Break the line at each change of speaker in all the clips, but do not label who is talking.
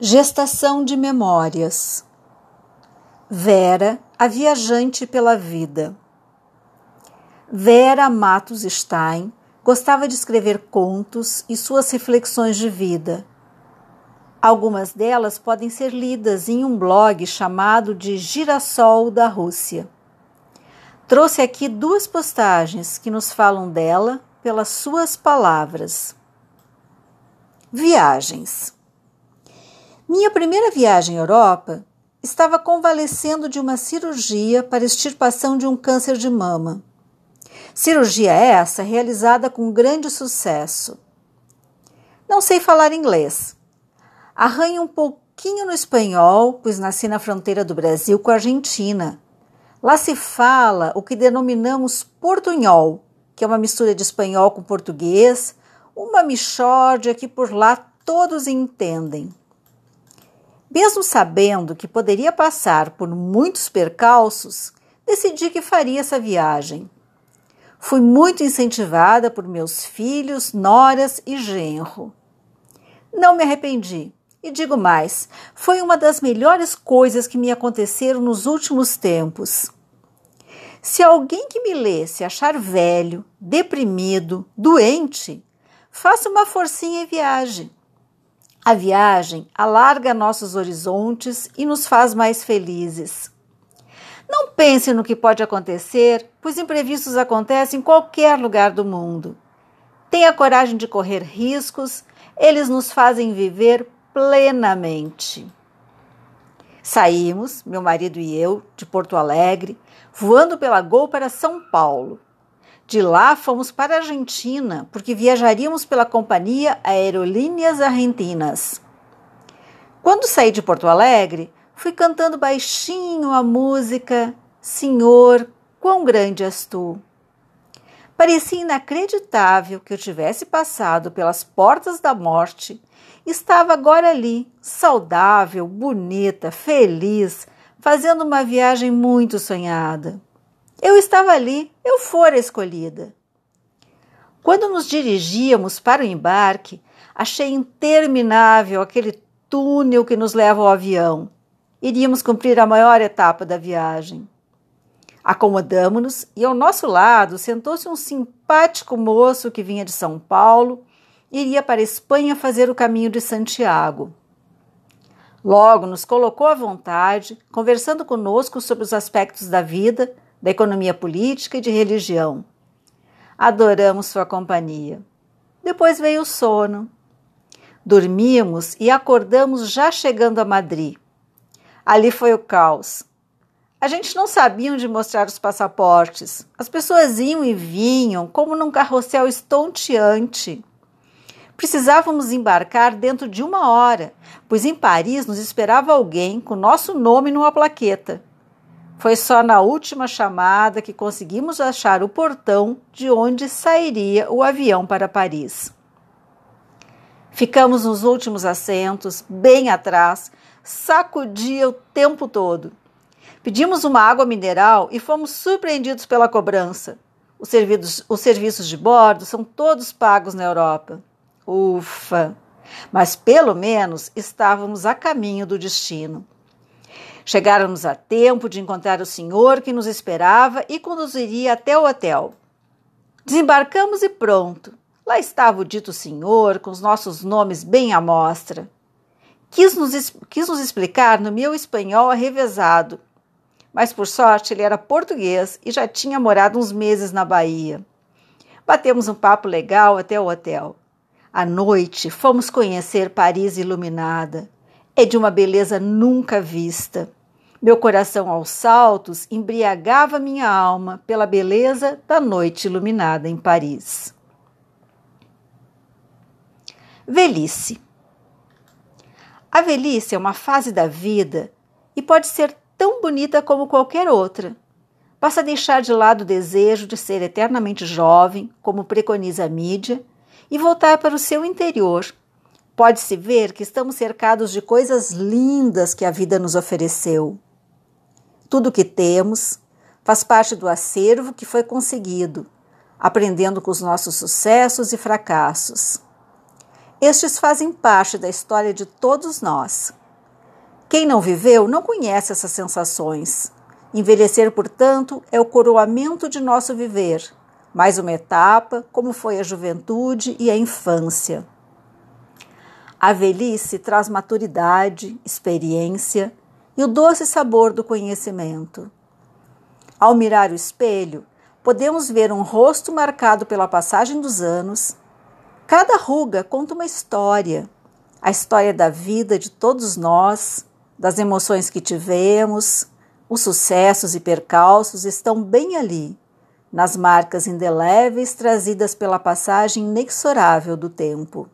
Gestação de Memórias Vera, a viajante pela vida. Vera Matos Stein gostava de escrever contos e suas reflexões de vida. Algumas delas podem ser lidas em um blog chamado de Girassol da Rússia. Trouxe aqui duas postagens que nos falam dela pelas suas palavras. Viagens. Minha primeira viagem à Europa estava convalescendo de uma cirurgia para extirpação de um câncer de mama. Cirurgia essa realizada com grande sucesso. Não sei falar inglês. Arranho um pouquinho no espanhol, pois nasci na fronteira do Brasil com a Argentina. Lá se fala o que denominamos portunhol, que é uma mistura de espanhol com português, uma mixórdia que por lá todos entendem. Mesmo sabendo que poderia passar por muitos percalços, decidi que faria essa viagem. Fui muito incentivada por meus filhos, noras e genro. Não me arrependi. E digo mais, foi uma das melhores coisas que me aconteceram nos últimos tempos. Se alguém que me lesse achar velho, deprimido, doente, faça uma forcinha e viaje. A viagem alarga nossos horizontes e nos faz mais felizes. Não pense no que pode acontecer, pois imprevistos acontecem em qualquer lugar do mundo. Tenha coragem de correr riscos, eles nos fazem viver plenamente. Saímos, meu marido e eu, de Porto Alegre, voando pela Gol para São Paulo. De lá fomos para a Argentina, porque viajaríamos pela companhia Aerolíneas Argentinas. Quando saí de Porto Alegre, fui cantando baixinho a música Senhor, quão grande és tu. Parecia inacreditável que eu tivesse passado pelas portas da morte. Estava agora ali, saudável, bonita, feliz, fazendo uma viagem muito sonhada. Eu estava ali, eu fora escolhida. Quando nos dirigíamos para o embarque, achei interminável aquele túnel que nos leva ao avião. Iríamos cumprir a maior etapa da viagem. Acomodamos-nos e ao nosso lado sentou-se um simpático moço que vinha de São Paulo e iria para a Espanha fazer o caminho de Santiago. Logo nos colocou à vontade, conversando conosco sobre os aspectos da vida da economia política e de religião. Adoramos sua companhia. Depois veio o sono. Dormimos e acordamos já chegando a Madrid. Ali foi o caos. A gente não sabia onde mostrar os passaportes. As pessoas iam e vinham como num carrossel estonteante. Precisávamos embarcar dentro de uma hora, pois em Paris nos esperava alguém com nosso nome numa plaqueta. Foi só na última chamada que conseguimos achar o portão de onde sairia o avião para Paris. Ficamos nos últimos assentos, bem atrás, sacudia o tempo todo. Pedimos uma água mineral e fomos surpreendidos pela cobrança. Os os serviços de bordo são todos pagos na Europa. Ufa! Mas pelo menos estávamos a caminho do destino. Chegáramos a tempo de encontrar o senhor que nos esperava e conduziria até o hotel. Desembarcamos e pronto. Lá estava o dito senhor, com os nossos nomes bem à mostra. Quis nos, quis nos explicar no meu espanhol arrevezado, mas por sorte ele era português e já tinha morado uns meses na Bahia. Batemos um papo legal até o hotel. À noite, fomos conhecer Paris iluminada. É de uma beleza nunca vista. Meu coração aos saltos embriagava minha alma pela beleza da noite iluminada em Paris. Velhice. A velhice é uma fase da vida e pode ser tão bonita como qualquer outra. Basta deixar de lado o desejo de ser eternamente jovem, como preconiza a mídia, e voltar para o seu interior. Pode-se ver que estamos cercados de coisas lindas que a vida nos ofereceu. Tudo o que temos faz parte do acervo que foi conseguido, aprendendo com os nossos sucessos e fracassos. Estes fazem parte da história de todos nós. Quem não viveu não conhece essas sensações. Envelhecer, portanto, é o coroamento de nosso viver, mais uma etapa, como foi a juventude e a infância. A velhice traz maturidade, experiência e o doce sabor do conhecimento. Ao mirar o espelho, podemos ver um rosto marcado pela passagem dos anos. Cada ruga conta uma história, a história da vida de todos nós, das emoções que tivemos, os sucessos e percalços estão bem ali, nas marcas indeléveis trazidas pela passagem inexorável do tempo.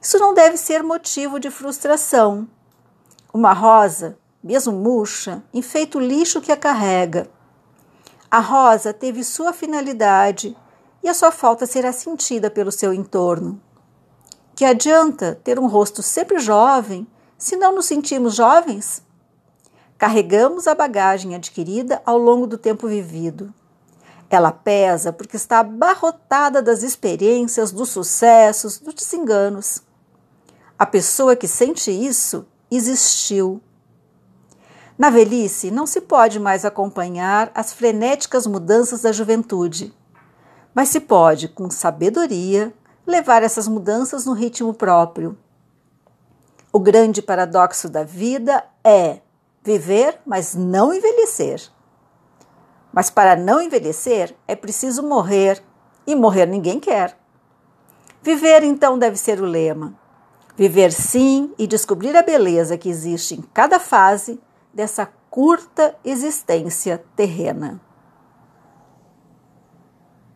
Isso não deve ser motivo de frustração. Uma rosa, mesmo murcha, enfeita o lixo que a carrega. A rosa teve sua finalidade e a sua falta será sentida pelo seu entorno. Que adianta ter um rosto sempre jovem se não nos sentimos jovens? Carregamos a bagagem adquirida ao longo do tempo vivido. Ela pesa porque está abarrotada das experiências, dos sucessos, dos desenganos. A pessoa que sente isso existiu. Na velhice, não se pode mais acompanhar as frenéticas mudanças da juventude, mas se pode, com sabedoria, levar essas mudanças no ritmo próprio. O grande paradoxo da vida é viver, mas não envelhecer. Mas para não envelhecer é preciso morrer, e morrer ninguém quer. Viver então deve ser o lema. Viver sim e descobrir a beleza que existe em cada fase dessa curta existência terrena.